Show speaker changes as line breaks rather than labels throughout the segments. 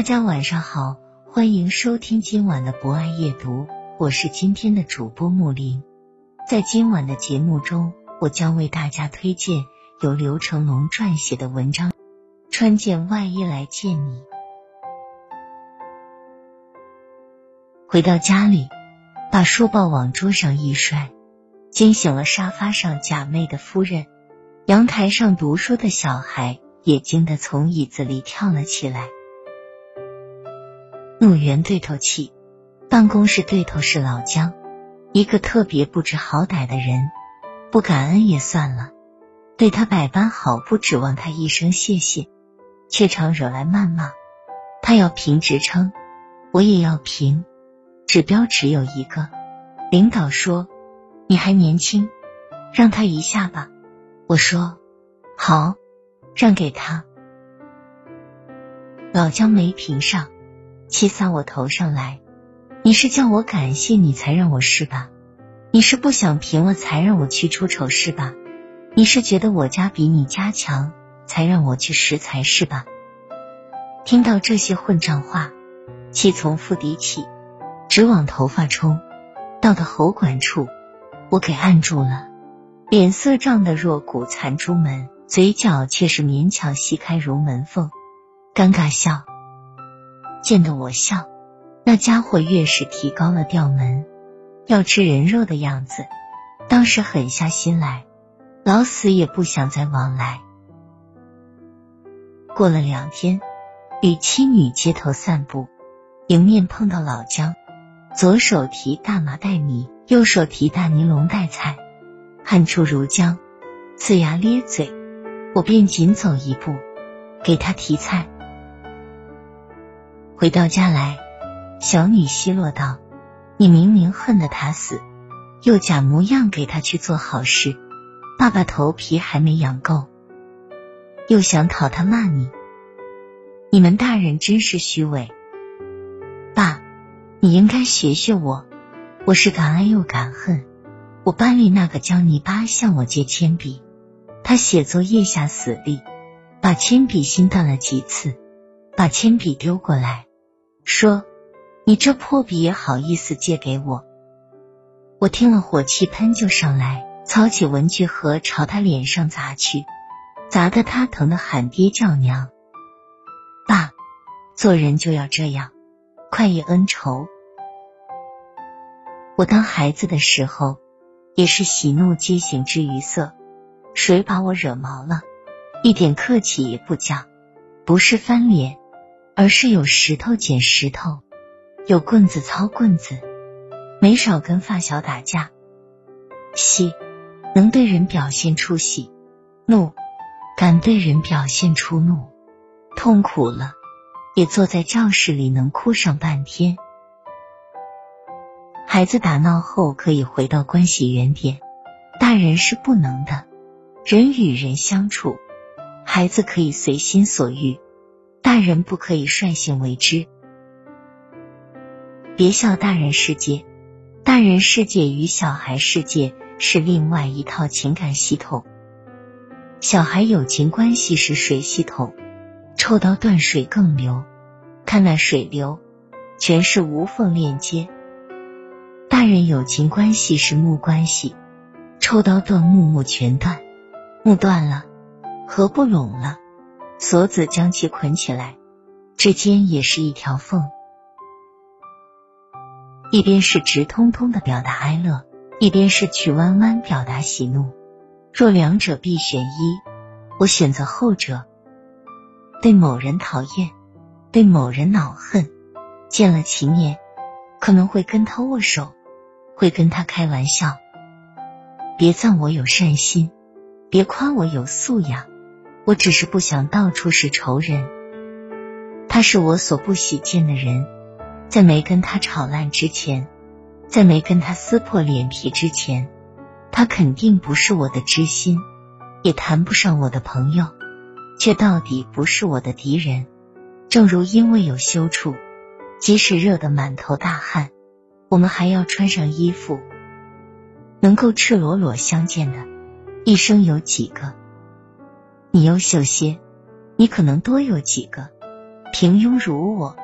大家晚上好，欢迎收听今晚的博爱夜读，我是今天的主播木林。在今晚的节目中，我将为大家推荐由刘成龙撰写的文章《穿件外衣来见你》。回到家里，把书报往桌上一摔，惊醒了沙发上假寐的夫人。阳台上读书的小孩也惊得从椅子里跳了起来。怒源对头气，办公室对头是老姜，一个特别不知好歹的人，不感恩也算了，对他百般好，不指望他一声谢谢，却常惹来谩骂。他要评职称，我也要评，指标只有一个。领导说你还年轻，让他一下吧。我说好，让给他。老姜没评上。气撒我头上来！你是叫我感谢你才让我是吧？你是不想评了才让我去出丑是吧？你是觉得我家比你家强才让我去拾财是吧？听到这些混账话，气从腹底起，直往头发冲，到的喉管处，我给按住了，脸色涨得若骨残珠门，嘴角却是勉强吸开如门缝，尴尬笑。见得我笑，那家伙越是提高了调门，要吃人肉的样子，当时狠下心来，老死也不想再往来。过了两天，与妻女街头散步，迎面碰到老姜，左手提大麻袋米，右手提大尼龙袋菜，汗出如浆，呲牙咧嘴，我便紧走一步，给他提菜。回到家来，小女奚落道：“你明明恨得他死，又假模样给他去做好事。爸爸头皮还没养够，又想讨他骂你。你们大人真是虚伪。爸，你应该学学我，我是敢爱又敢恨。我班里那个江泥巴向我借铅笔，他写作业下死力，把铅笔芯断了几次，把铅笔丢过来。”说：“你这破笔也好意思借给我？”我听了火气喷就上来，操起文具盒朝他脸上砸去，砸得他疼得喊爹叫娘。爸，做人就要这样，快意恩仇。我当孩子的时候，也是喜怒皆形之于色，谁把我惹毛了，一点客气也不讲，不是翻脸。而是有石头捡石头，有棍子操棍子，没少跟发小打架。喜能对人表现出喜，怒敢对人表现出怒，痛苦了也坐在教室里能哭上半天。孩子打闹后可以回到关系原点，大人是不能的。人与人相处，孩子可以随心所欲。大人不可以率性为之，别笑大人世界。大人世界与小孩世界是另外一套情感系统。小孩友情关系是水系统，抽刀断水更流，看那水流，全是无缝链接。大人友情关系是木关系，抽刀断木木全断，木断了，合不拢了。锁子将其捆起来，之间也是一条缝。一边是直通通的表达哀乐，一边是曲弯弯表达喜怒。若两者必选一，我选择后者。对某人讨厌，对某人恼恨，见了其面，可能会跟他握手，会跟他开玩笑。别赞我有善心，别夸我有素养，我只是不想到处是仇人。他是我所不喜见的人，在没跟他吵烂之前，在没跟他撕破脸皮之前，他肯定不是我的知心，也谈不上我的朋友，却到底不是我的敌人。正如因为有羞处，即使热得满头大汗，我们还要穿上衣服。能够赤裸裸相见的，一生有几个？你优秀些，你可能多有几个；平庸如我，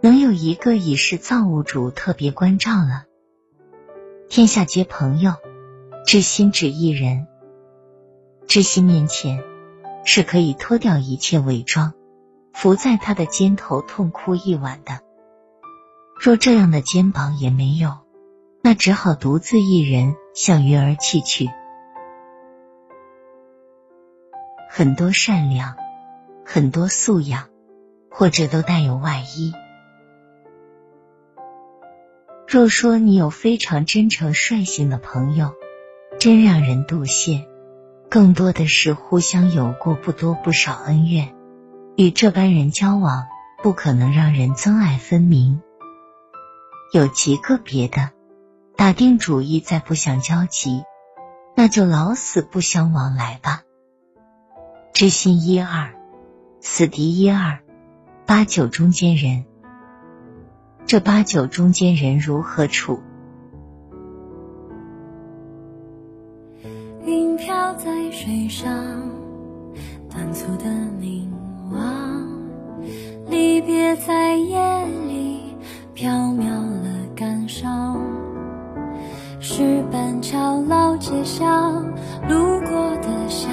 能有一个已是造物主特别关照了。天下皆朋友，知心只一人。知心面前，是可以脱掉一切伪装。伏在他的肩头痛哭一晚的，若这样的肩膀也没有，那只好独自一人向鱼儿泣去。很多善良，很多素养，或者都带有外衣。若说你有非常真诚率性的朋友，真让人妒羡。更多的是互相有过不多不少恩怨。与这般人交往，不可能让人憎爱分明。有极个别的，打定主意再不想交集，那就老死不相往来吧。知心一二，死敌一二，八九中间人。这八九中间人如何处？
云飘在水上，短促的凝。望，离别在夜里飘渺了感伤，石板桥老街巷路过的巷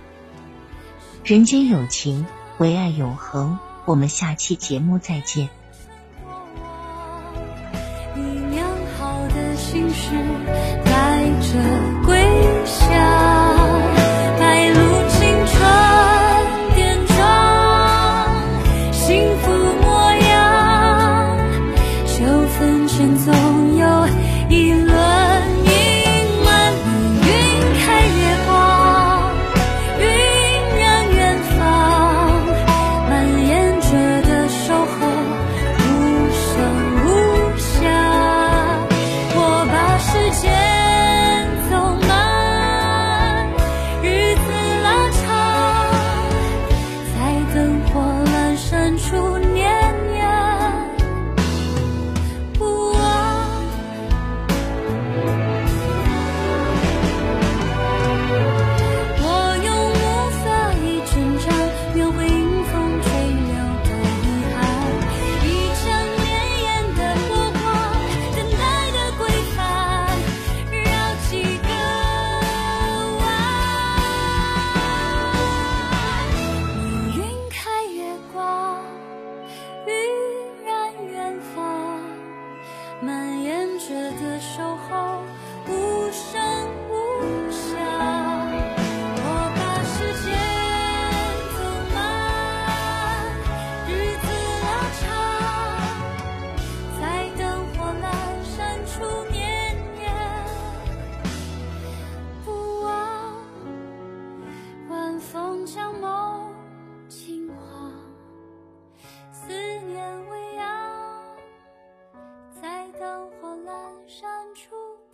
人间有情，唯爱永恒。我们下期节目再见。
你酿好的心事，带着归乡。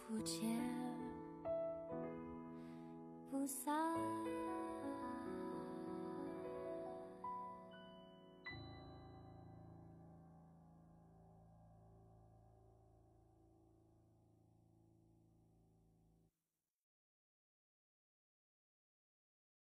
不见。